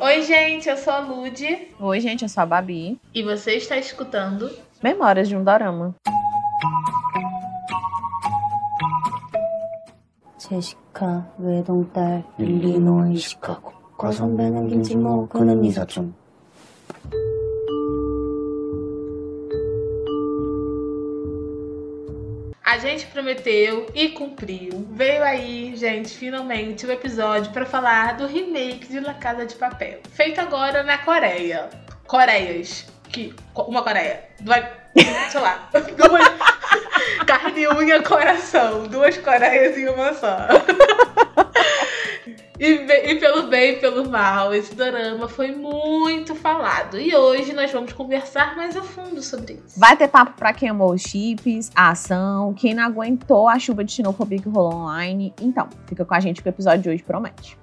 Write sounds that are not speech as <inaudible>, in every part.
Oi, gente, eu sou a Lud. Oi, gente, eu sou a Babi. E você está escutando Memórias de um Dorama. 제시카 외동딸 일리노이 시카고 과선배는 김치모 그는 이사촌 gente prometeu e cumpriu. Veio aí, gente, finalmente o episódio para falar do remake de La Casa de Papel, feito agora na Coreia. Coreias. Que uma Coreia. Vai, sei lá. <laughs> Duas, carne, unha, coração. Duas Coreias em uma só. <laughs> E, e, pelo bem e pelo mal, esse dorama foi muito falado. E hoje nós vamos conversar mais a fundo sobre isso. Vai ter papo pra quem amou os chips, a ação, quem não aguentou a chuva de xenofobia que rolou online. Então, fica com a gente que o episódio de hoje promete.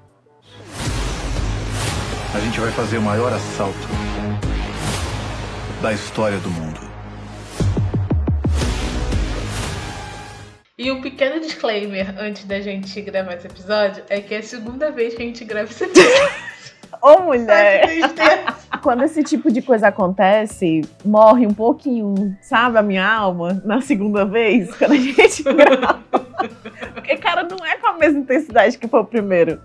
A gente vai fazer o maior assalto da história do mundo. E um pequeno disclaimer antes da gente gravar esse episódio é que é a segunda vez que a gente grava esse episódio. <laughs> Ô, mulher! Quando esse tipo de coisa acontece, morre um pouquinho, sabe, a minha alma na segunda vez, quando a gente <laughs> grava. Porque, cara, não é com a mesma intensidade que foi o primeiro.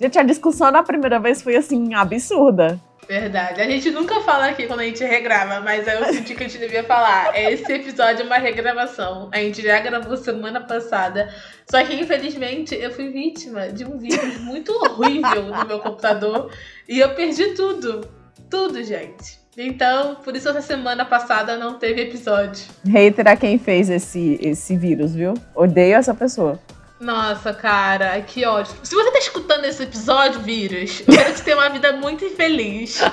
Gente, a discussão na primeira vez foi assim, absurda. Verdade. A gente nunca fala aqui quando a gente regrava, mas eu senti que a gente devia falar. Esse episódio é uma regravação. A gente já gravou semana passada. Só que, infelizmente, eu fui vítima de um vírus muito horrível no meu computador. E eu perdi tudo. Tudo, gente. Então, por isso essa semana passada não teve episódio. Hater a quem fez esse, esse vírus, viu? Odeio essa pessoa. Nossa, cara, que ódio. Se você tá escutando esse episódio, vírus, eu quero te ter uma vida muito infeliz. <laughs>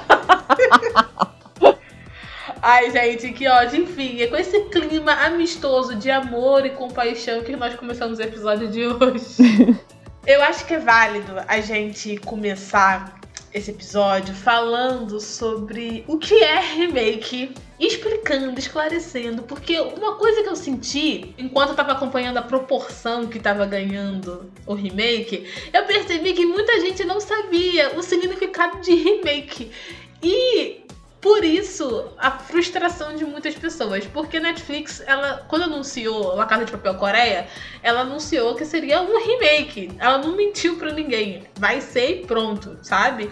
Ai, gente, que ódio. Enfim, é com esse clima amistoso de amor e compaixão que nós começamos o episódio de hoje. <laughs> Eu acho que é válido a gente começar esse episódio falando sobre o que é remake, explicando, esclarecendo, porque uma coisa que eu senti enquanto eu tava acompanhando a proporção que tava ganhando o remake, eu percebi que muita gente não sabia o significado de remake. E por isso, a frustração de muitas pessoas. Porque Netflix, ela, quando anunciou La Casa de Papel Coreia, ela anunciou que seria um remake. Ela não mentiu para ninguém. Vai ser e pronto, sabe?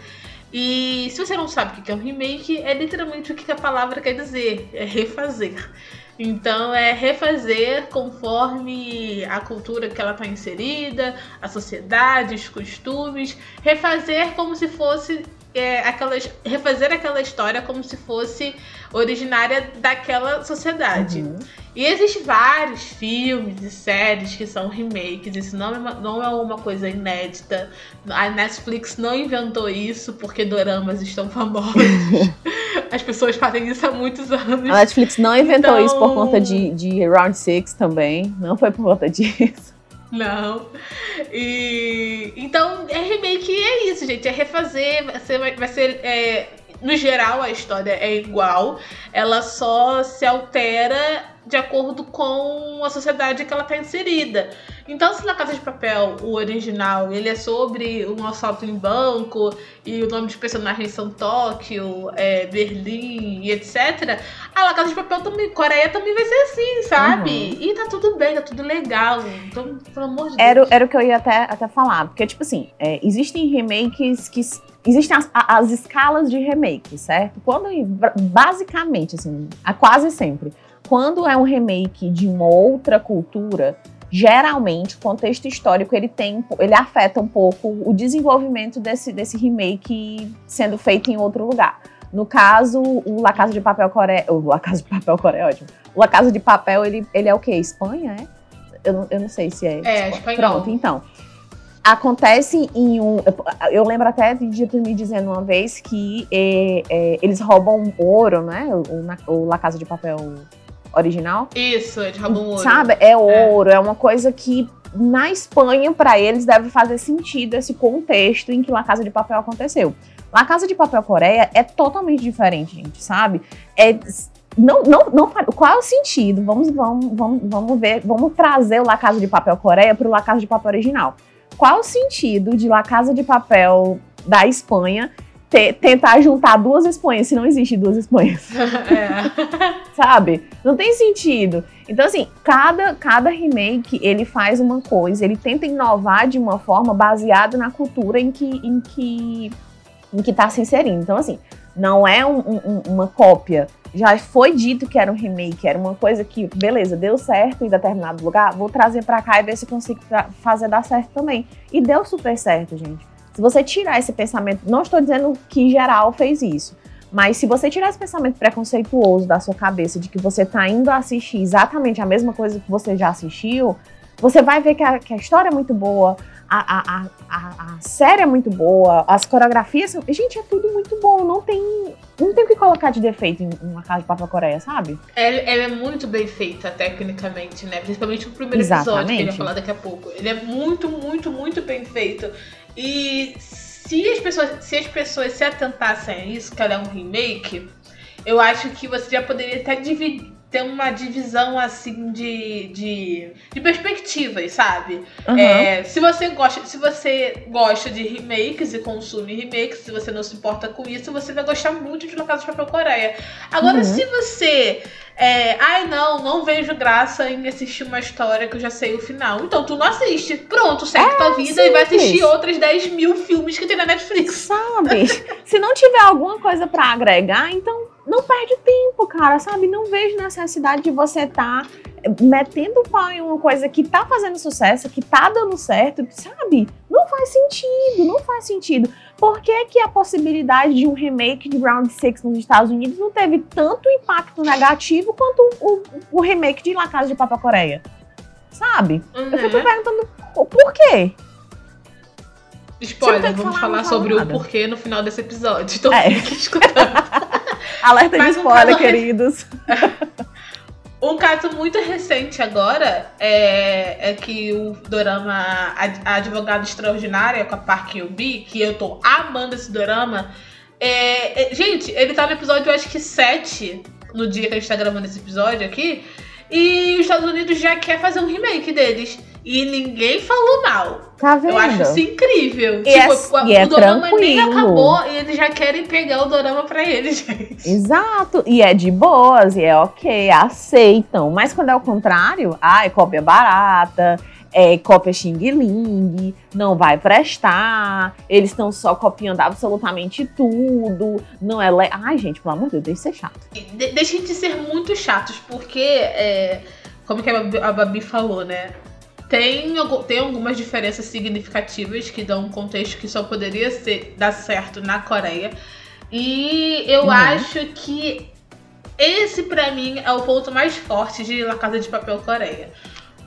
E se você não sabe o que é um remake, é literalmente o que a palavra quer dizer: é refazer. Então é refazer conforme a cultura que ela está inserida, a sociedade, os costumes, refazer como se fosse é, aquelas, refazer aquela história como se fosse originária daquela sociedade. Uhum. E existem vários filmes e séries que são remakes, isso não é, uma, não é uma coisa inédita. A Netflix não inventou isso porque doramas estão famosos. <laughs> As pessoas fazem isso há muitos anos. A Netflix não inventou então... isso por conta de, de Round Six também. Não foi por conta disso. Não. E então é remake é isso, gente. É refazer. Vai ser, vai ser é, no geral a história é igual. Ela só se altera de acordo com a sociedade que ela está inserida. Então, se na Casa de Papel, o original, ele é sobre um assalto em banco e o nome dos personagens são Tóquio, é, Berlim e etc. A La Casa de Papel também, Coreia também vai ser assim, sabe? Uhum. E tá tudo bem, tá tudo legal. Então, pelo amor de Deus. Era, era o que eu ia até, até falar, porque, tipo assim, é, existem remakes que existem as, as, escalas de remake, certo? Quando, basicamente, assim, quase sempre, quando é um remake de uma outra cultura, geralmente o contexto histórico ele tem, ele afeta um pouco o desenvolvimento desse, desse remake sendo feito em outro lugar. No caso, o La Casa de Papel Coreia, o La Casa de Papel Coreia, é ótimo. O La Casa de Papel, ele, ele é o quê? Espanha, é? Eu não, eu não sei se é. É, espanhol. Pronto, então. Acontece em um. Eu lembro até de tu me dizendo uma vez que é, é, eles roubam ouro, né? O, o La Casa de Papel original. Isso, eles roubam ouro. Sabe? É, é. ouro, é, é uma coisa que na Espanha, para eles, deve fazer sentido esse contexto em que La Casa de Papel aconteceu. La Casa de Papel Coreia é totalmente diferente, gente, sabe? É não, não, não, qual é o sentido? Vamos, vamos, vamos, vamos ver, vamos trazer o La Casa de Papel Coreia para o La Casa de Papel original. Qual o sentido de La Casa de Papel da Espanha te- tentar juntar duas Espanhas, se não existe duas Espanhas, <laughs> É. sabe? Não tem sentido. Então, assim, cada, cada remake, ele faz uma coisa, ele tenta inovar de uma forma baseada na cultura em que, em que, em que tá se inserindo. Então, assim, não é um- um- uma cópia. Já foi dito que era um remake, era uma coisa que, beleza, deu certo em determinado lugar, vou trazer pra cá e ver se consigo fazer dar certo também. E deu super certo, gente. Se você tirar esse pensamento, não estou dizendo que geral fez isso, mas se você tirar esse pensamento preconceituoso da sua cabeça de que você tá indo assistir exatamente a mesma coisa que você já assistiu, você vai ver que a, que a história é muito boa, a, a, a, série é muito boa, as coreografias são. Gente, é tudo muito bom. Não tem. Não tem o que colocar de defeito em uma casa de Papa Coreia, sabe? Ela, ela é muito bem feita, tecnicamente, né? Principalmente o primeiro episódio, que ele vai Exatamente. falar daqui a pouco. Ele é muito, muito, muito bem feito. E se as pessoas se, as pessoas se atentassem a isso, que ela é um remake, eu acho que você já poderia até dividir. Ter uma divisão assim de, de, de perspectivas, sabe? Uhum. É, se você gosta, se você gosta de remakes e consome remakes, se você não se importa com isso, você vai gostar muito de La Casa de Papel Coreia. Agora, Uhum. se você é, ai não, não vejo graça em assistir uma história que eu já sei o final, então tu não assiste. Pronto, segue tua vida e vai simples. assistir outros 10 mil filmes que tem na Netflix. Sabe? <laughs> Se não tiver alguma coisa pra agregar, então não perde tempo, cara, sabe? Não vejo necessidade de você estar metendo o pau em uma coisa que tá fazendo sucesso, que tá dando certo, sabe? Não faz sentido, não faz sentido. Por que, que a possibilidade de um remake de Round Six nos Estados Unidos não teve tanto impacto negativo quanto o, o remake de La Casa de Papa Coreia? Sabe? Eu fico Uhum. perguntando o porquê. Você não Spoiler, vamos falar, falar sobre nada. o porquê no final desse episódio. Então É. fique escutando. <laughs> Alerta de Mas um spoiler, caso- queridos. <laughs> Um caso muito recente agora é, é que o dorama A Advogada Extraordinária com a Park Yoon-bi, que eu tô amando esse dorama. é- é- gente, ele tá no episódio, acho que 7, no dia que a gente tá gravando esse episódio aqui. E os Estados Unidos já quer fazer um remake deles. E ninguém falou mal. Tá vendo? Eu acho isso incrível. E é- tipo, e é o dorama nem tranquilo. acabou e eles já querem pegar o dorama pra eles, <laughs> gente. Exato. E é de boas, e é ok, aceitam. Mas quando é o contrário, ah, é cópia barata, é cópia xing ling, não vai prestar, eles estão só copiando absolutamente tudo, não é. Le... Ai, gente, pelo amor de Deus, deixa de ser chato. De deixem de ser muito chatos, porque, é, como que a Babi, a Babi falou, né? Tem, tem algumas diferenças significativas que dão um contexto que só poderia ser, dar certo na Coreia. E eu Uhum. acho que esse, pra mim, é o ponto mais forte de La Casa de Papel Coreia.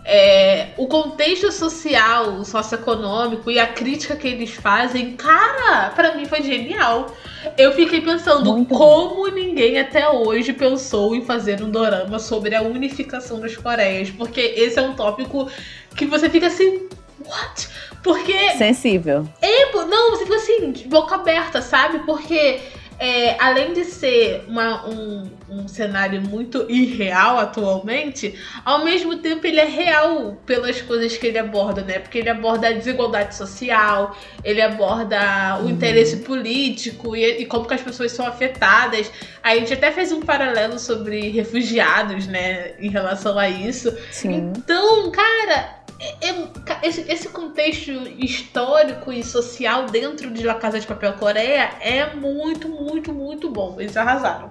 É, o contexto social, socioeconômico e a crítica que eles fazem, cara, pra mim foi genial. Eu fiquei pensando Muito como ninguém até hoje pensou em fazer um dorama sobre a unificação das Coreias, porque esse é um tópico que você fica assim, what? Porque Sensível. Tipo, não, você fica assim, de boca aberta, sabe? Porque é, além de ser uma- um, um cenário muito irreal atualmente, ao mesmo tempo ele é real pelas coisas que ele aborda, né? Porque ele aborda a desigualdade social, ele aborda o Uhum. interesse político e, e como que as pessoas são afetadas. A gente até fez um paralelo sobre refugiados, né? Em relação a isso. Sim. Então, cara, ca- esse, esse contexto histórico e social dentro de La Casa de Papel Coreia é muito, muito, muito bom. Eles arrasaram.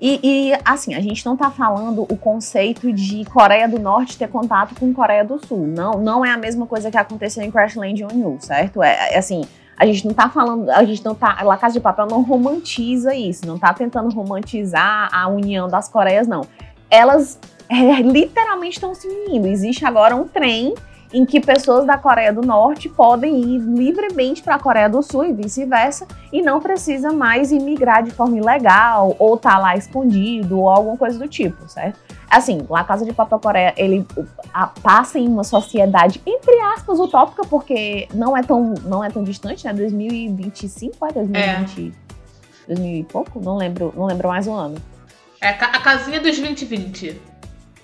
E, e, assim, a gente não tá falando o conceito de Coreia do Norte ter contato com Coreia do Sul. Não, não é a mesma coisa que aconteceu em Crash Land on You, certo? É, é assim, a gente não tá falando, a gente não tá, La Casa de Papel não romantiza isso, não tá tentando romantizar a união das Coreias, não. Elas é, literalmente estão se unindo. Existe agora um trem em que pessoas da Coreia do Norte podem ir livremente para a Coreia do Sul e vice-versa, e não precisa mais imigrar de forma ilegal, ou tá lá escondido, ou alguma coisa do tipo, certo? Assim, La Casa de Papel Coreia, ele a- passa em uma sociedade, entre aspas, utópica, porque não é tão, não é tão distante, né? 2025, é 2020? 2000 e pouco? Não lembro, não lembro mais o ano. É a casinha dos 2020.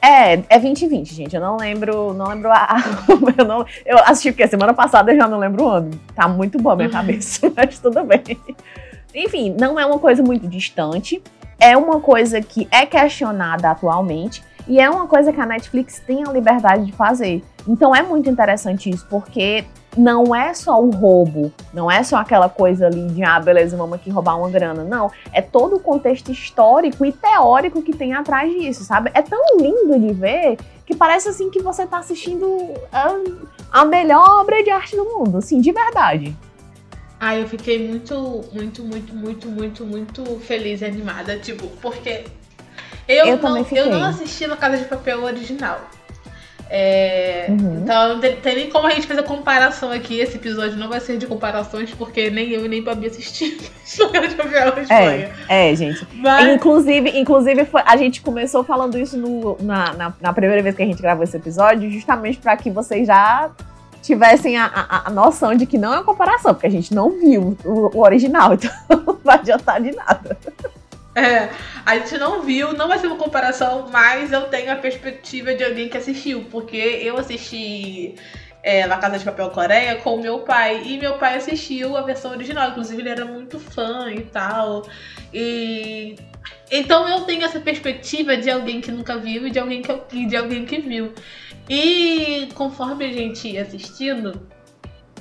É, é 2020, gente. Eu não lembro, não lembro a. <laughs> eu, não, eu assisti porque semana passada eu já não lembro o ano. Tá muito boa a minha cabeça, <laughs> mas tudo bem. Enfim, não é uma coisa muito distante. É uma coisa que é questionada atualmente. E é uma coisa que a Netflix tem a liberdade de fazer. Então é muito interessante isso, porque não é só o roubo, não é só aquela coisa ali de, ah, beleza, vamos aqui roubar uma grana. Não, é todo o contexto histórico e teórico que tem atrás disso, sabe? É tão lindo de ver que parece assim que você tá assistindo a, a melhor obra de arte do mundo, assim, de verdade. Ah, eu fiquei muito, muito, muito, muito, muito, muito feliz e animada, tipo, porque eu, Eu não, eu não assisti na Casa de Papel original. É, Uhum. Então não tem, tem nem como a gente fazer comparação aqui. Esse episódio não vai ser de comparações, porque nem eu e nem Babi assistimos Casa de Papel na Espanha. É, gente. Mas, Inclusive, inclusive foi- a gente começou falando isso no- na, na, na primeira vez que a gente gravou esse episódio, justamente para que vocês já tivessem a, a, a noção de que não é uma comparação, porque a gente não viu o, o original, <laughs> então não vai adiantar de nada. É, a gente não viu, não vai ser uma comparação, mas eu tenho a perspectiva de alguém que assistiu, porque eu assisti é, La Casa de Papel Coreia com meu pai, e meu pai assistiu a versão original, inclusive ele era muito fã e tal. E então eu tenho essa perspectiva de alguém que nunca viu e de alguém que, de alguém que viu. E conforme a gente assistindo,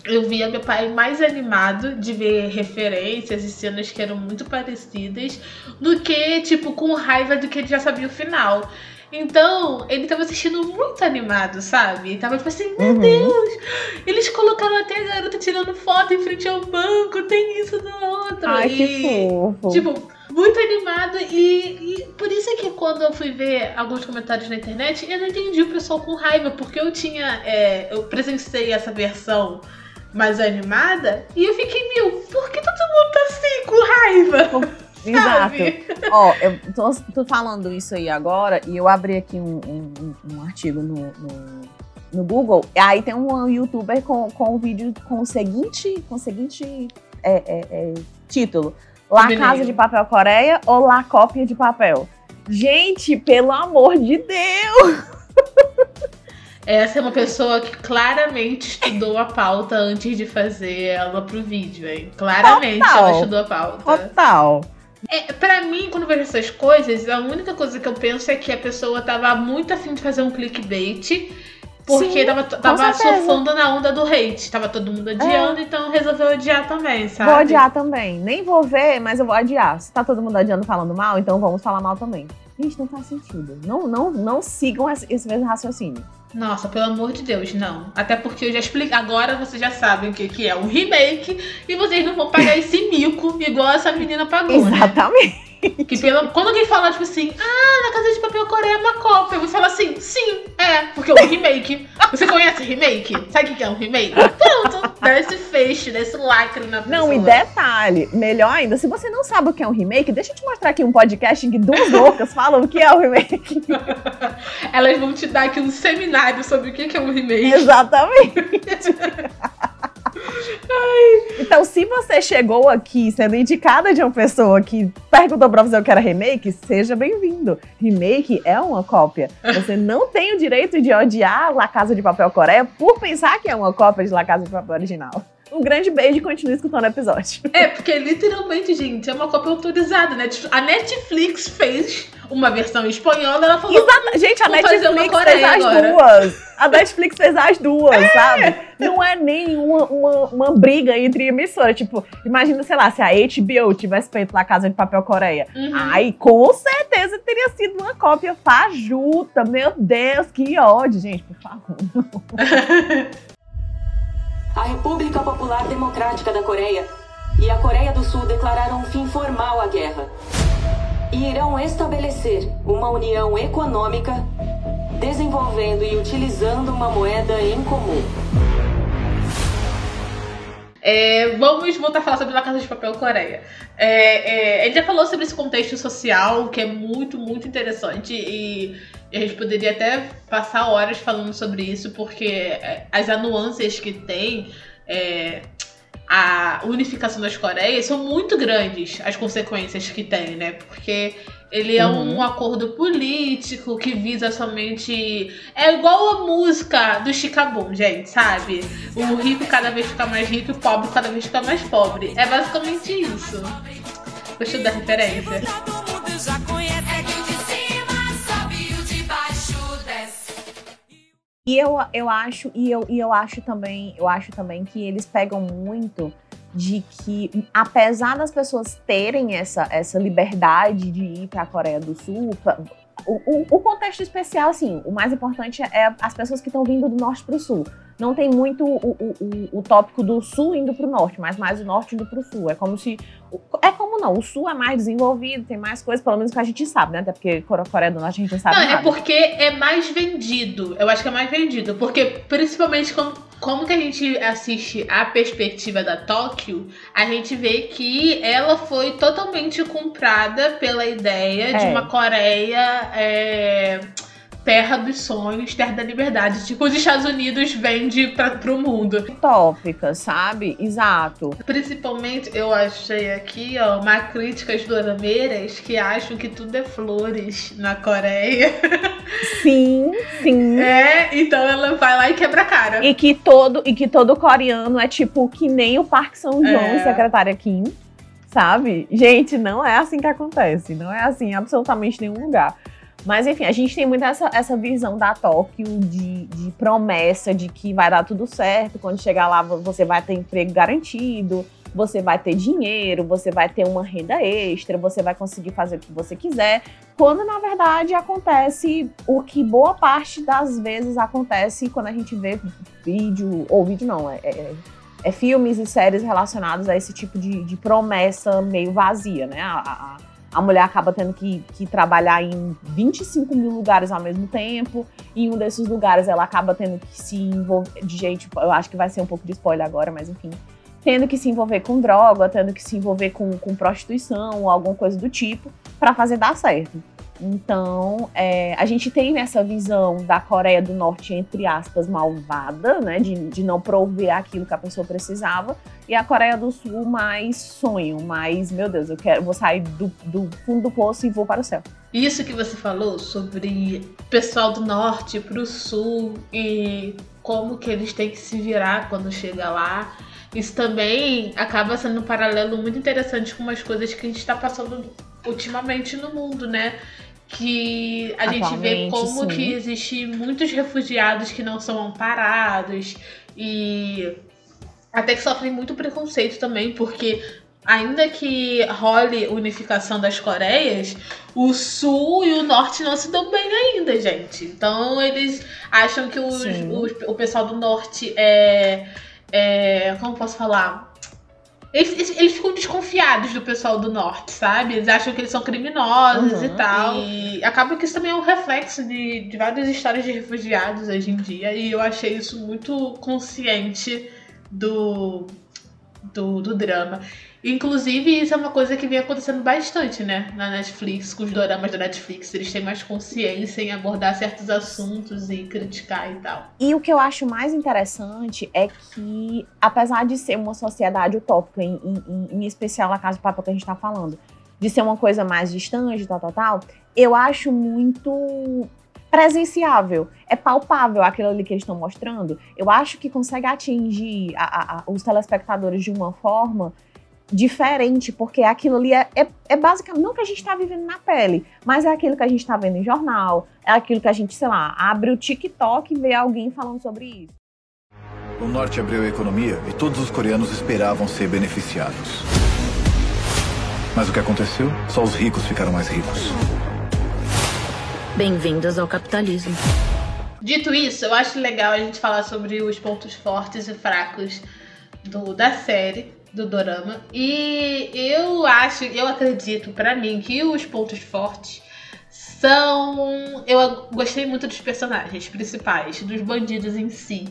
eu via meu pai mais animado de ver referências e cenas que eram muito parecidas do que, tipo, com raiva do que ele já sabia o final. Então, ele tava assistindo muito animado, sabe? Ele tava tipo assim, meu Uhum. Deus! Eles colocaram até a garota tirando foto em frente ao banco, tem isso no outro. Ai, e... que fofo. Tipo, muito animado e, e por isso é que quando eu fui ver alguns comentários na internet, eu não entendi o pessoal com raiva, porque eu tinha. é, eu presenciei essa versão mais animada e eu fiquei, meu, por que todo mundo tá assim com raiva? <laughs> Exato. Ó, eu tô, tô falando isso aí agora e eu abri aqui um, um- um- artigo no, no, no Google. e Aí tem um youtuber com, com um vídeo com o seguinte, com o seguinte é, é, é, título: La Menino. Casa de Papel Coreia ou La Cópia de Papel? Gente, pelo amor de Deus! <laughs> Essa é uma pessoa que claramente estudou a pauta antes de fazer ela pro vídeo, hein? Claramente Total. ela estudou a pauta. Total. É, pra mim, quando vejo essas coisas, a única coisa que eu penso é que a pessoa tava muito afim de fazer um clickbait. Porque Sim, tava, tava. É. surfando na onda do hate. Tava todo mundo adiando, então resolveu odiar também, sabe? Vou adiar também. Nem vou ver, mas eu vou adiar. Se tá todo mundo adiando falando mal, então vamos falar mal também. Gente, não faz sentido. Não, não, não sigam esse, mesmo raciocínio. Nossa, pelo amor de Deus, não. Até porque eu já expliquei. Agora vocês já sabem o que, que é um remake. E vocês não vão pagar esse mico igual essa menina pagou, né? <laughs> Que pela, quando alguém fala, tipo assim, ah, na Casa de Papel Coreia é uma cópia, você fala assim, sim, é, porque é um remake. Você conhece remake? Sabe o que é um remake? Pronto, dá esse feixe, dá esse lacre na pessoa. Não, e detalhe, melhor ainda, se você não sabe o que é um remake, deixa eu te mostrar aqui um podcast em que duas loucas falam o que é um remake. <laughs> Elas vão te dar aqui um seminário sobre o que é um remake. Exatamente. <laughs> Então, se você chegou aqui sendo indicada de uma pessoa que perguntou pra você o que era remake, seja bem-vindo. Remake é uma cópia. Você não tem o direito de odiar La Casa de Papel Coreia por pensar que é uma cópia de La Casa de Papel original. Um grande beijo e continue escutando o episódio. É, porque literalmente, gente, é uma cópia autorizada, né? A Netflix fez uma versão espanhola, ela falou, Exata- Gente, a Vou fazer uma Netflix fez as agora. duas. A Netflix fez as duas, sabe? Não é nem uma, uma, uma briga entre emissoras. Tipo, imagina, sei lá, se a HBO tivesse feito La Casa de Papel Coreia. Uhum. Ai, com certeza teria sido uma cópia fajuta. Meu Deus, que ódio, gente, por favor. <laughs> A República Popular Democrática da Coreia e a Coreia do Sul declararam um fim formal à guerra e irão estabelecer uma união econômica, desenvolvendo e utilizando uma moeda em comum. É, vamos voltar a falar sobre La Casa de Papel Coreia. É, é, ele já falou sobre esse contexto social, que é muito, muito interessante, e a gente poderia até passar horas falando sobre isso, porque é, as nuances que tem, é, a unificação das Coreias, são muito grandes as consequências que tem, né? Porque Ele é Uhum. um acordo político que visa somente. É igual a música do Chicabum, gente, sabe? O rico cada vez fica mais rico e o pobre cada vez fica mais pobre. É basicamente isso. Gostou da referência? E eu, eu acho, e eu, e eu acho também, eu acho também que eles pegam muito de que, apesar das pessoas terem essa, essa liberdade de ir para a Coreia do Sul, pra- o, o, o contexto especial, assim, o mais importante é as pessoas que estão vindo do norte para o sul. Não tem muito o, o, o, tópico do sul indo para o norte, mas mais o norte indo para o sul. É como se. É como não, o sul é mais desenvolvido, tem mais coisas, pelo menos que a gente sabe, né? Até porque Coreia do Norte a gente não sabe Não, nada. é porque é mais vendido. Eu acho que é mais vendido. Porque, principalmente, como, como que a gente assiste a perspectiva da Tóquio, a gente vê que ela foi totalmente comprada pela ideia de É. uma Coreia. é, Terra dos sonhos, terra da liberdade. Tipo, os Estados Unidos vende pra, pro mundo. Utópica, sabe? Exato. Principalmente, eu achei aqui, ó, uma crítica às dorameiras que acham que tudo é flores na Coreia. <laughs> Sim, sim. É, então ela vai lá e quebra a cara. E que todo e que todo coreano é tipo que nem o Parque São João, É. secretária Kim, sabe? Gente, não é assim que acontece, não é assim em absolutamente nenhum lugar. Mas enfim, a gente tem muito essa, essa visão da Tóquio de, de promessa de que vai dar tudo certo, quando chegar lá você vai ter emprego garantido, você vai ter dinheiro, você vai ter uma renda extra, você vai conseguir fazer o que você quiser. Quando na verdade acontece o que boa parte das vezes acontece quando a gente vê vídeo, ou vídeo não, é, é, é filmes e séries relacionados a esse tipo de, de promessa meio vazia, né? A, a, a mulher acaba tendo que, que trabalhar em 25 mil lugares ao mesmo tempo, e em um desses lugares ela acaba tendo que se envolver. De jeito, eu acho que vai ser um pouco de spoiler agora, mas enfim. Tendo que se envolver com droga, tendo que se envolver com, com prostituição ou alguma coisa do tipo, para fazer dar certo. Então, é, a gente tem essa visão da Coreia do Norte, entre aspas, malvada, né? De, de não prover aquilo que a pessoa precisava. E a Coreia do Sul mais sonho, mais, meu Deus, eu quero, vou sair do, do fundo do poço e vou para o céu. Isso que você falou sobre o pessoal do norte pro sul e como que eles têm que se virar quando chega lá. Isso também acaba sendo um paralelo muito interessante com umas coisas que a gente está passando ultimamente no mundo, né? Que a gente vê como sim. que existe muitos refugiados que não são amparados e até que sofrem muito preconceito também, porque ainda que role unificação das Coreias, o sul e o norte não se dão bem ainda, gente. Então eles acham que os- os- o pessoal do norte é, é. Como posso falar? Eles, eles- ficam desconfiados do pessoal do norte, sabe? Eles acham que eles são criminosos Uhum. e tal. E acaba que isso também é um reflexo de, de várias histórias de refugiados hoje em dia. E eu achei isso muito consciente do, do, do drama. Inclusive, isso é uma coisa que vem acontecendo bastante, né? Na Netflix, com os doramas da Netflix. Eles têm mais consciência em abordar certos assuntos e criticar e tal. E o que eu acho mais interessante é que, apesar de ser uma sociedade utópica, em, em- em especial na Casa de Papel que a gente tá falando, de ser uma coisa mais distante, tal, tal, tal, eu acho muito presenciável. É palpável aquilo ali que eles estão mostrando. Eu acho que consegue atingir a- a- os telespectadores de uma forma diferente, porque aquilo ali é, é, é basicamente, não que a gente está vivendo na pele, mas é aquilo que a gente está vendo em jornal, é aquilo que a gente, sei lá, abre o TikTok e vê alguém falando sobre isso. O norte abriu a economia e todos os coreanos esperavam ser beneficiados. Mas o que aconteceu? Só os ricos ficaram mais ricos. Bem-vindos ao capitalismo. Dito isso, eu acho legal a gente falar sobre os pontos fortes e fracos do, da série, do Dorama. E eu acho, eu acredito pra mim que os pontos fortes são. Eu gostei muito dos personagens principais, dos bandidos em si.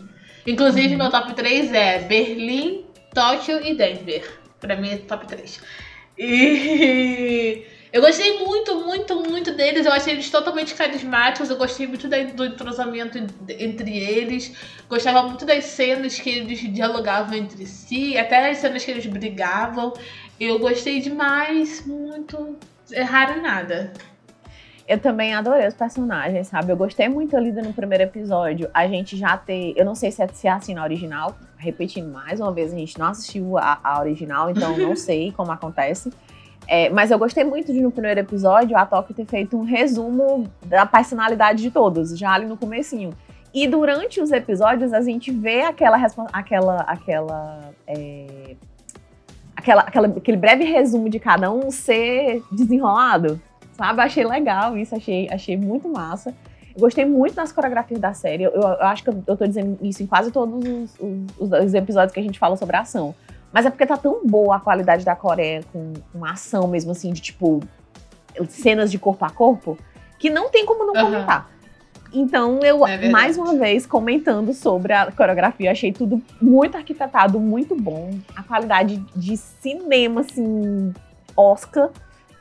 Inclusive, meu top 3 é Berlim, Tóquio e Denver. Pra mim é top 3. E eu gostei muito, muito, muito deles. Eu achei eles totalmente carismáticos. Eu gostei muito do entrosamento entre eles. Gostava muito das cenas que eles dialogavam entre si, até as cenas que eles brigavam. Eu gostei demais, muito. Erraram em nada. Eu também adorei os personagens, sabe? Eu gostei muito ali no primeiro episódio. A gente já ter. Eu não sei se é, se é assim na original. Repetindo mais uma vez, a gente não assistiu a, a original, então não <laughs> sei como acontece. É, mas eu gostei muito de no primeiro episódio a Tóquio ter feito um resumo da personalidade de todos, já ali no comecinho. E durante os episódios a gente vê aquela aquela aquela, é, aquela, aquela aquele breve resumo de cada um ser desenrolado, sabe? Achei legal isso, achei achei muito massa. Eu gostei muito das coreografias da série. Eu, eu acho que eu, eu tô dizendo isso em quase todos os, os, os episódios que a gente fala sobre a ação. Mas é porque tá tão boa a qualidade da Coreia com uma ação mesmo assim, de tipo, cenas de corpo a corpo, que não tem como não uhum. comentar. Então, eu, é mais uma vez, comentando sobre a coreografia, achei tudo muito arquitetado, muito bom. A qualidade de cinema, assim, Oscar,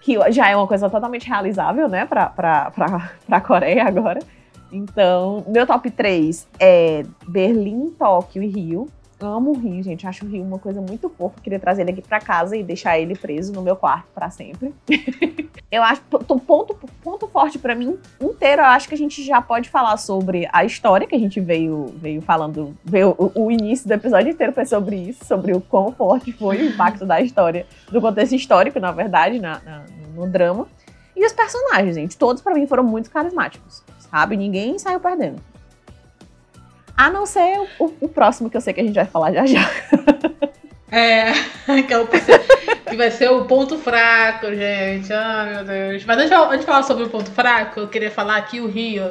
que já é uma coisa totalmente realizável, né, pra, pra, pra, pra Coreia agora. Então, meu top 3 é Berlim, Tóquio e Rio amo o Rio, gente. Acho o Rio uma coisa muito fofa. Queria trazer ele aqui para casa e deixar ele preso no meu quarto para sempre. <laughs> eu acho ponto ponto forte para mim inteiro. Eu acho que a gente já pode falar sobre a história que a gente veio veio falando, veio, o, o início do episódio inteiro foi sobre isso, sobre o quão forte foi o impacto da história, do contexto histórico, na verdade, na, na no drama. E os personagens, gente, todos para mim foram muito carismáticos, sabe? Ninguém saiu perdendo. A não ser o, o, próximo que eu sei que a gente vai falar já já. <laughs> É, que, é o, que vai ser o ponto fraco, gente. Ah, meu Deus. Mas antes, antes de falar sobre o ponto fraco, eu queria falar aqui o Rio.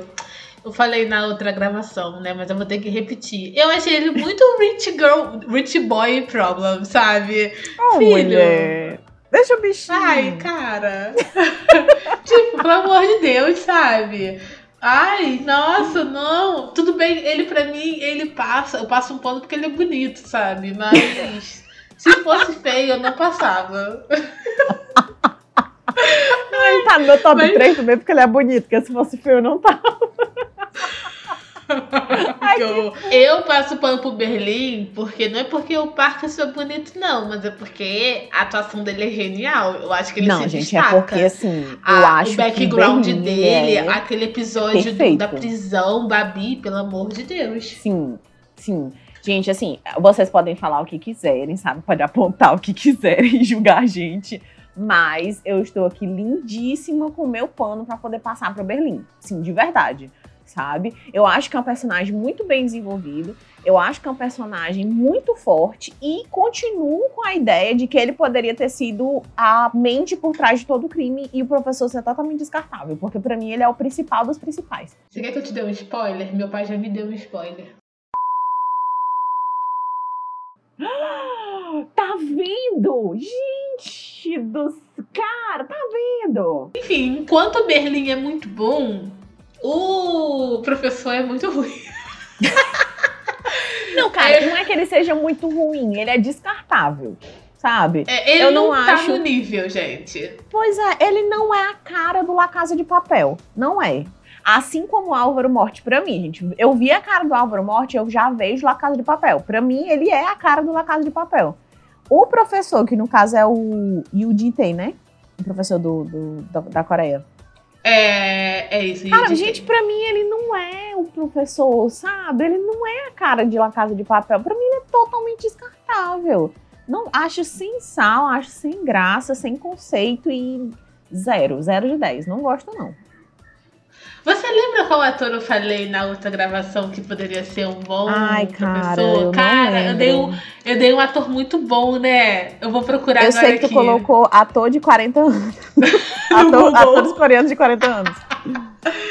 Eu falei na outra gravação, né? Mas eu vou ter que repetir. Eu achei ele muito rich girl, rich boy problem, sabe? Oh, Filho. Mulher. Deixa o bichinho. Ai, cara. <laughs> tipo, pelo amor de Deus, sabe? Ai, nossa, não. Tudo bem, ele pra mim, ele passa. Eu passo um pano porque ele é bonito, sabe? Mas se fosse feio, eu não passava. Ele tá no meu top Mas... 3 também porque ele é bonito, porque se fosse feio, eu não tava. <laughs> eu, eu passo pano pro Berlim porque não é porque o parque é bonito, não, mas é porque a atuação dele é genial. Eu acho que ele não, se gente, destaca. é porque assim, a, o background dele, é aquele episódio do, da prisão, Babi, pelo amor de Deus. Sim, sim. Gente, assim, vocês podem falar o que quiserem, sabe? Pode apontar o que quiserem e julgar a gente. Mas eu estou aqui lindíssima com o meu pano para poder passar para Berlim. Sim, de verdade sabe? Eu acho que é um personagem muito bem desenvolvido, eu acho que é um personagem muito forte e continuo com a ideia de que ele poderia ter sido a mente por trás de todo o crime e o professor ser totalmente descartável, porque para mim ele é o principal dos principais. Você quer que eu te dê um spoiler? Meu pai já me deu um spoiler. <gasps> Tá vendo? Gente dos cara, tá vendo? Enfim, enquanto Berlim é muito bom, o professor é muito ruim. <laughs> não, cara, é... não é que ele seja muito ruim, ele é descartável. Sabe? É, ele eu não, não tá acho... no nível, gente. Pois é, ele não é a cara do La Casa de Papel. Não é. Assim como o Álvaro Morte, pra mim, gente, eu vi a cara do Álvaro Morte, eu já vejo La Casa de Papel. Pra mim, ele é a cara do La Casa de Papel. O professor, que no caso é o Yu Jin né? O professor do, do da Coreia. É, é isso. Cara, gente, tem. pra mim ele não é o professor, sabe? Ele não é a cara de La Casa de Papel. Pra mim ele é totalmente descartável. Não, acho sem sal, acho sem graça, sem conceito e zero, zero de dez. Não gosto, não. Você lembra qual ator eu falei na outra gravação que poderia ser um bom Ai, cara, professor? Eu cara, eu dei, um, eu dei um ator muito bom, né? Eu vou procurar eu agora. Eu sei que aqui. tu colocou ator de 40 anos. <laughs> ator, atores coreanos de 40 anos. <laughs>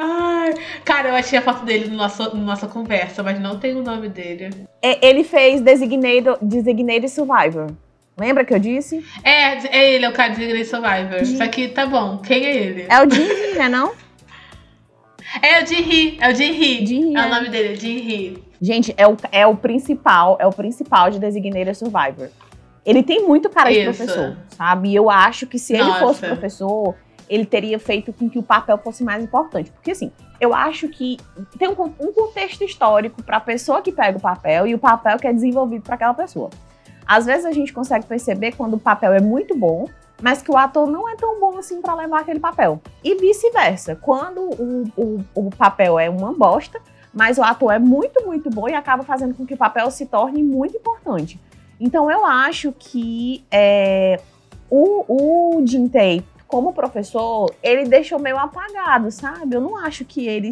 Ai, cara, eu achei a foto dele no nosso, na nossa conversa, mas não tem o nome dele. É, ele fez Designated, Designated Survivor. Lembra que eu disse? É, é ele, é o cara de Designated Survivor. Só que tá bom, quem é ele? É o Jim, né, não? <laughs> É o Jinri, é o Jinri. Jinri é, é o nome dele, Jinri. Gente, é o, é o principal, é o principal de Designated Survivor. Ele tem muito cara de Isso. professor, sabe? E eu acho que se Nossa. ele fosse professor, ele teria feito com que o papel fosse mais importante. Porque assim, eu acho que tem um, um contexto histórico para a pessoa que pega o papel e o papel que é desenvolvido para aquela pessoa. Às vezes a gente consegue perceber quando o papel é muito bom, mas que o ator não é tão bom assim para levar aquele papel. E vice-versa. Quando o, o, o papel é uma bosta, mas o ator é muito, muito bom e acaba fazendo com que o papel se torne muito importante. Então eu acho que é, o, o Jintei, como professor, ele deixou meio apagado, sabe? Eu não acho que ele,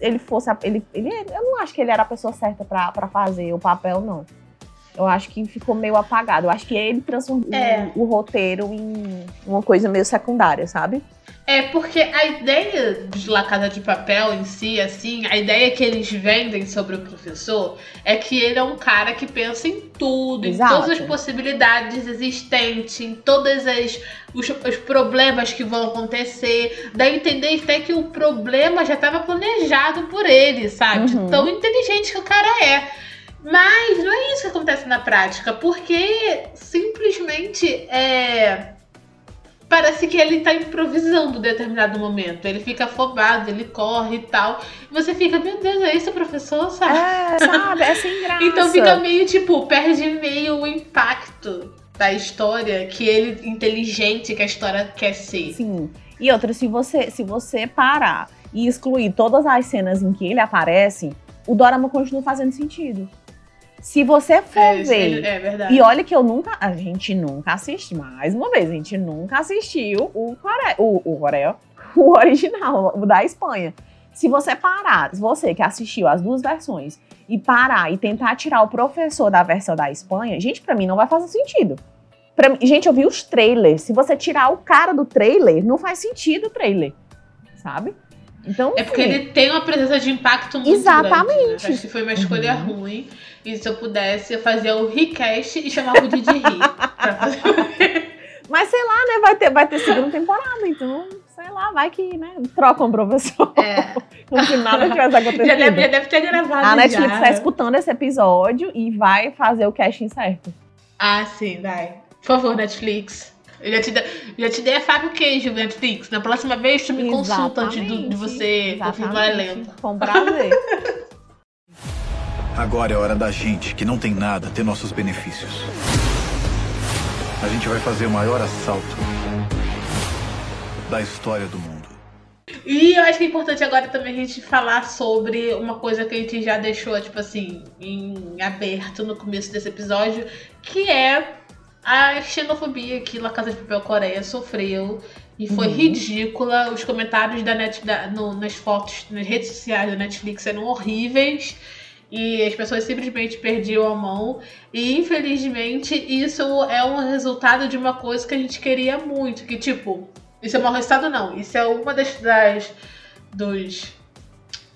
ele fosse. Ele, ele, eu não acho que ele era a pessoa certa para fazer o papel, não. Eu acho que ficou meio apagado. Eu acho que ele transformou é. o, o roteiro em uma coisa meio secundária, sabe? É, porque a ideia de La Casa de Papel em si, assim, a ideia que eles vendem sobre o professor é que ele é um cara que pensa em tudo, Exato. em todas as possibilidades existentes, em todos os, os, problemas que vão acontecer. Dá a entender até que o problema já estava planejado por ele, sabe? Uhum. tão inteligente que o cara é. Mas não é isso que acontece na prática, porque simplesmente é parece que ele tá improvisando em determinado momento. Ele fica afobado, ele corre e tal. E você fica, meu Deus, é esse o professor, sabe? É, sabe? É sem graça. <laughs> então fica meio, tipo, perde meio o impacto da história que ele, inteligente que a história quer ser. Sim. E outra, se você, se você parar e excluir todas as cenas em que ele aparece, o Dorama continua fazendo sentido. Se você for é, ver. É verdade. E olha que eu nunca. A gente nunca assistiu. Mais uma vez, a gente nunca assistiu o Coreia. O, o Coreia. <laughs> O original, o da Espanha. Se você parar, você que assistiu as duas versões, e parar e tentar tirar o professor da versão da Espanha, gente, para mim não vai fazer sentido. Pra, gente, eu vi os trailers. Se você tirar o cara do trailer, não faz sentido o trailer. Sabe? Então, é porque ele tem uma presença de impacto muito Exatamente. grande. Né? Acho que foi uma escolha uhum. ruim. E se eu pudesse, eu fazia o recast e chamava o Didi Ri. <laughs> Mas sei lá, né? Vai ter, vai ter segunda temporada, então, sei lá, vai que, né? Trocam o professor. É. <laughs> Como se nada tivesse <laughs> acontecido. Já deve, já deve ter gravado. A Netflix já. tá escutando esse episódio e vai fazer o casting certo. Ah, sim, vai. Por favor, Netflix. Eu já te, de, já te dei a Fábio Queijo, Netflix. Na próxima vez, tu me Exatamente. consulta antes de, de você confirmar o elenco. Com prazer. Agora é hora da gente, que não tem nada, ter nossos benefícios. A gente vai fazer o maior assalto da história do mundo. E eu acho que é importante agora também a gente falar sobre uma coisa que a gente já deixou, tipo assim, em aberto no começo desse episódio, que é a xenofobia que La Casa de Papel Coreia sofreu. E foi uhum. ridícula. Os comentários da net, da, no, nas fotos, nas redes sociais da Netflix eram horríveis e as pessoas simplesmente perdiam a mão. E infelizmente isso é um resultado de uma coisa que a gente queria muito, que tipo, isso é um resultado não, isso é uma das, das dos,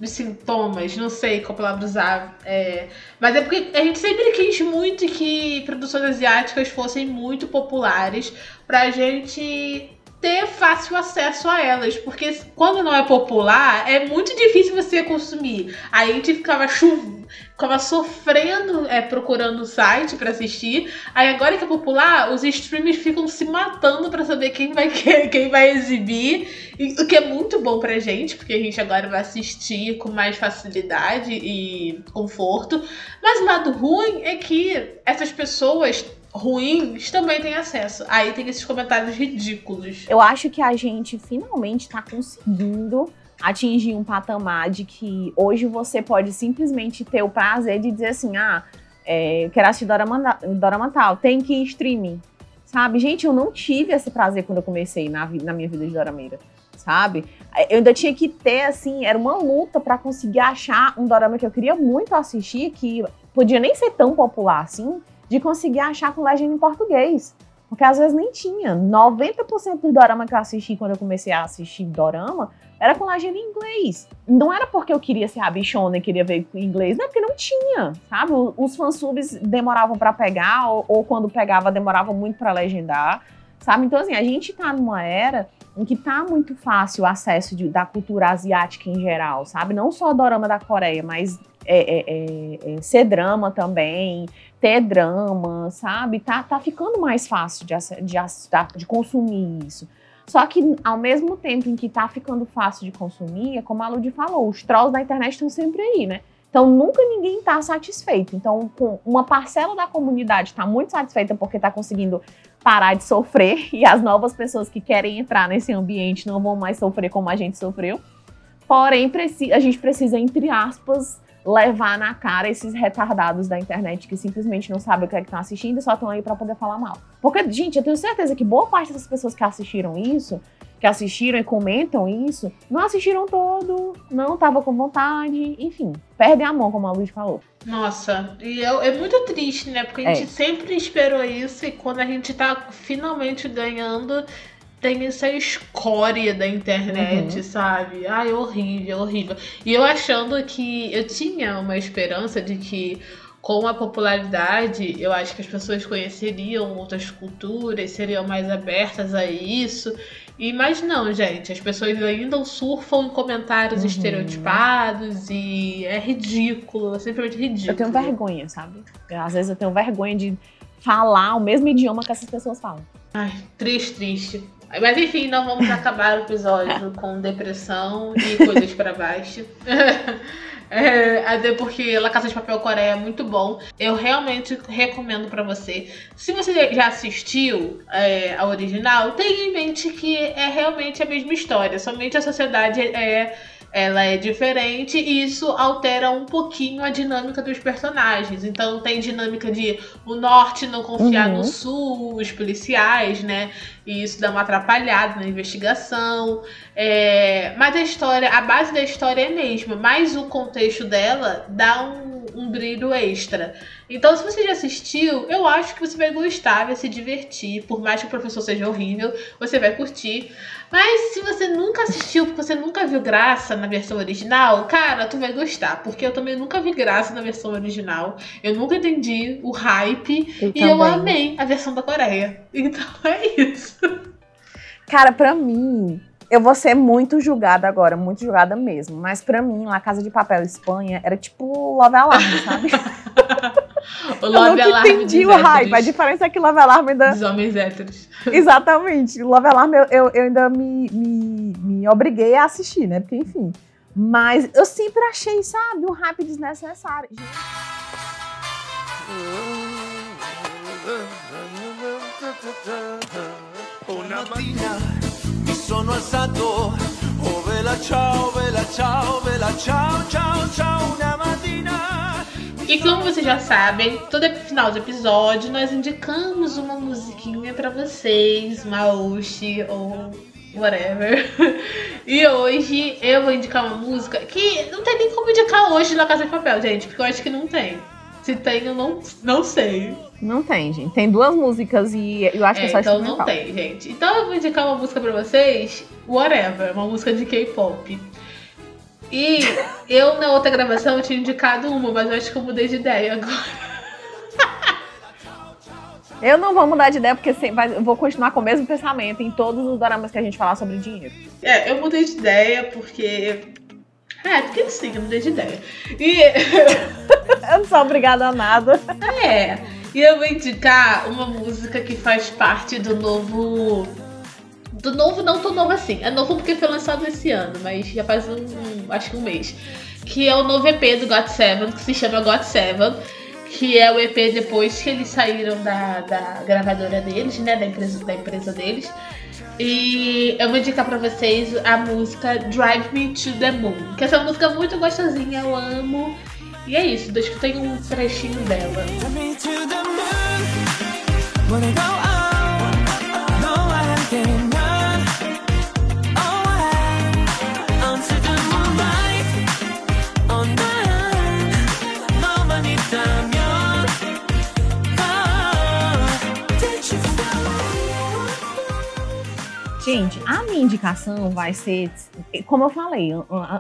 dos sintomas, não sei qual palavra usar, é, mas é porque a gente sempre quis muito que produções asiáticas fossem muito populares pra gente ter fácil acesso a elas, porque quando não é popular, é muito difícil você consumir. Aí a gente ficava chuva, ficava sofrendo é, procurando o site para assistir. Aí agora que é popular, os streamers ficam se matando para saber quem vai <laughs> quem vai exibir, o que é muito bom pra gente, porque a gente agora vai assistir com mais facilidade e conforto. Mas o lado ruim é que essas pessoas ruins também tem acesso. Aí tem esses comentários ridículos. Eu acho que a gente finalmente tá conseguindo atingir um patamar de que hoje você pode simplesmente ter o prazer de dizer assim, ah, é, quero assistir Dorama, Dorama tem que ir streaming, sabe? Gente, eu não tive esse prazer quando eu comecei na, na minha vida de dorameira, sabe? Eu ainda tinha que ter, assim, era uma luta para conseguir achar um dorama que eu queria muito assistir, que podia nem ser tão popular assim, de conseguir achar com legenda em português. Porque às vezes nem tinha. 90% do dorama que eu assisti quando eu comecei a assistir dorama era com legenda em inglês. Não era porque eu queria ser a bichona e queria ver em inglês, não, porque não tinha, sabe? Os fansubs demoravam para pegar, ou, ou, quando pegava, demorava muito para legendar, sabe? Então, assim, a gente tá numa era em que tá muito fácil o acesso de, da cultura asiática em geral, sabe? Não só dorama da Coreia, mas é, é, é, é drama também, ter drama, sabe? Tá, tá ficando mais fácil de, de, de consumir isso. Só que ao mesmo tempo em que tá ficando fácil de consumir, é como a Ludi falou, os trolls da internet estão sempre aí, né? Então, nunca ninguém está satisfeito. Então, uma parcela da comunidade está muito satisfeita porque está conseguindo parar de sofrer <laughs> e as novas pessoas que querem entrar nesse ambiente não vão mais sofrer como a gente sofreu. Porém, a gente precisa, entre aspas, levar na cara esses retardados da internet que simplesmente não sabem o que é que estão assistindo e só estão aí para poder falar mal. Porque, gente, eu tenho certeza que boa parte dessas pessoas que assistiram isso, que assistiram e comentam isso, não assistiram todo, não estavam com vontade, enfim, perdem a mão, como a Luiz falou. Nossa, e é, é muito triste, né? Porque a gente é. sempre esperou isso e quando a gente tá finalmente ganhando, tem essa escória da internet, uhum. sabe? Ai, horrível, horrível. E eu achando que eu tinha uma esperança de que com a popularidade, eu acho que as pessoas conheceriam outras culturas, seriam mais abertas a isso. E, mas não, gente, as pessoas ainda surfam em comentários uhum. estereotipados e é ridículo, é simplesmente ridículo. Eu tenho vergonha, sabe? Às vezes eu tenho vergonha de falar o mesmo idioma que essas pessoas falam. Ai, triste, triste. Mas enfim, não vamos acabar o episódio <laughs> com depressão e coisas para baixo. <laughs> É, até porque La Casa de Papel Coreia é muito bom. Eu realmente recomendo para você. Se você já assistiu é, a original, tenha em mente que é realmente a mesma história. Somente a sociedade é ela é diferente e isso altera um pouquinho a dinâmica dos personagens. Então tem dinâmica de o norte não confiar uhum. no sul, os policiais, né? E isso dá uma atrapalhada na investigação. É... Mas a história, a base da história é a mesma, mas o contexto dela dá um, um brilho extra. Então, se você já assistiu, eu acho que você vai gostar, vai se divertir. Por mais que o professor seja horrível, você vai curtir. Mas se você nunca assistiu, porque você nunca viu graça na versão original, cara, tu vai gostar. Porque eu também nunca vi graça na versão original. Eu nunca entendi o hype. Eu e também. eu amei a versão da Coreia. Então é isso. Cara, pra mim, eu vou ser muito julgada agora, muito julgada mesmo. Mas para mim, La Casa de Papel Espanha era tipo Love Alarm, sabe? <laughs> <laughs> o Love eu nunca entendi o hype. A diferença é que Love Alarm ainda. Dos homens héteros. Exatamente. Love Alarm eu, eu, eu ainda me, me, me obriguei a assistir, né? Porque, enfim. Mas eu sempre achei, sabe, um hype desnecessário. Una sono alzato. Oh ciao, ciao, ciao, ciao, ciao, una mattina. E como vocês já sabem, todo final do episódio nós indicamos uma musiquinha para vocês, Maushi ou whatever. <laughs> E hoje eu vou indicar uma música que não tem nem como indicar hoje na Casa de Papel, gente, porque eu acho que não tem. Se tem, eu não, não sei. Não tem, gente. Tem duas músicas e eu acho é, que é só Então não tem, gente. Então eu vou indicar uma música pra vocês, Whatever, uma música de K-pop. E eu na outra gravação eu tinha indicado uma, mas eu acho que eu mudei de ideia agora. Eu não vou mudar de ideia, porque eu vou continuar com o mesmo pensamento em todos os dramas que a gente falar sobre dinheiro. É, eu mudei de ideia porque. É, porque sim, eu mudei de ideia. E. <laughs> <laughs> eu não sou obrigada a nada. É. E eu vou indicar uma música que faz parte do novo. Do novo, não tão novo assim. É novo porque foi lançado esse ano, mas já faz um, um acho que um mês. Que é o novo EP do God Seven, que se chama God Seven. Que é o EP depois que eles saíram da, da gravadora deles, né? Da empresa, da empresa deles. E eu vou indicar pra vocês a música Drive Me to the Moon. Que essa é música muito gostosinha, eu amo. E é isso, tenho um trechinho dela. Gente, a minha indicação vai ser, como eu falei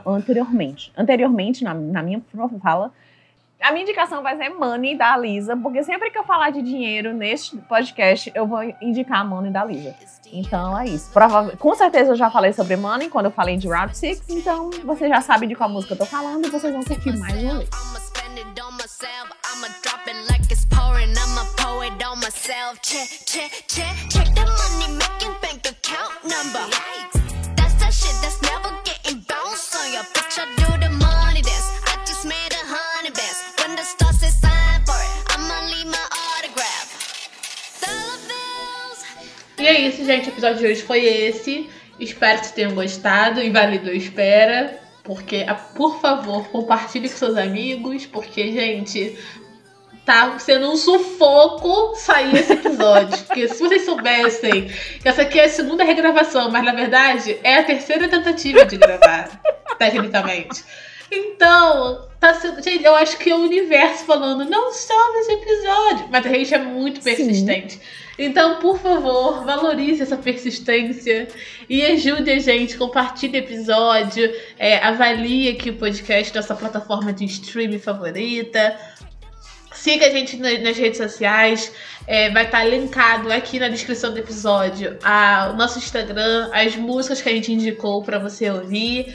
anteriormente, anteriormente na, na minha fala, a minha indicação vai ser Money da Lisa, porque sempre que eu falar de dinheiro neste podcast, eu vou indicar Money da Lisa. Então é isso. Prova com certeza eu já falei sobre Money quando eu falei de Route 6, então você já sabe de qual música eu tô falando e vocês vão curtir mais uma vez number. That's the shit that's never getting bounced on your bitch. I do the money dance. I just made a honey best. When the stars say sign for it, I'ma leave my autograph. E é isso, gente. O episódio de hoje foi esse. Espero que tenham gostado e validou espera. Porque, ah, por favor, compartilhe com seus amigos. Porque, gente, tá sendo um sufoco sair esse episódio. Porque se vocês soubessem essa aqui é a segunda regravação, mas na verdade é a terceira tentativa de gravar, <laughs> tecnicamente. Então, tá sendo. Gente, eu acho que é o universo falando, não salve esse episódio. Mas a gente é muito persistente. Sim. Então, por favor, valorize essa persistência e ajude a gente, compartilhe o episódio, é, avalie aqui o podcast na sua plataforma de streaming favorita. Siga a gente nas redes sociais. É, vai estar tá linkado aqui na descrição do episódio a, o nosso Instagram, as músicas que a gente indicou para você ouvir.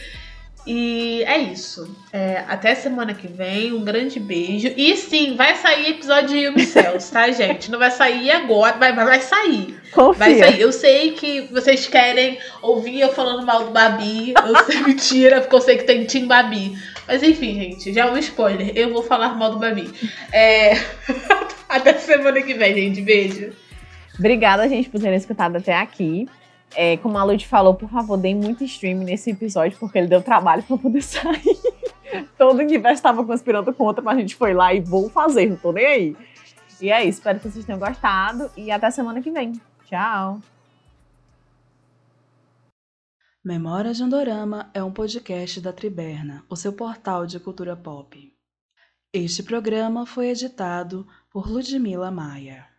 E é isso. É, até semana que vem. Um grande beijo. E sim, vai sair episódio de Yumi Cells, tá, <laughs> gente? Não vai sair agora, mas vai, vai sair. Confia. Vai sair. Eu sei que vocês querem ouvir eu falando mal do Babi. Eu sei <laughs> mentira, porque eu sei que tem Tim Babi. Mas enfim, gente, já é um spoiler. Eu vou falar mal do Babi. É... <laughs> até semana que vem, gente. Beijo. Obrigada, gente, por terem escutado até aqui. É, como a Lud falou, por favor, deem muito stream nesse episódio, porque ele deu trabalho para poder <laughs> sair. Todo o universo estava conspirando contra, mas a gente foi lá e vou fazer, não tô nem aí. E é isso, espero que vocês tenham gostado e até semana que vem. Tchau! Memórias de Andorama é um podcast da Triberna, o seu portal de cultura pop. Este programa foi editado por Ludmila Maia.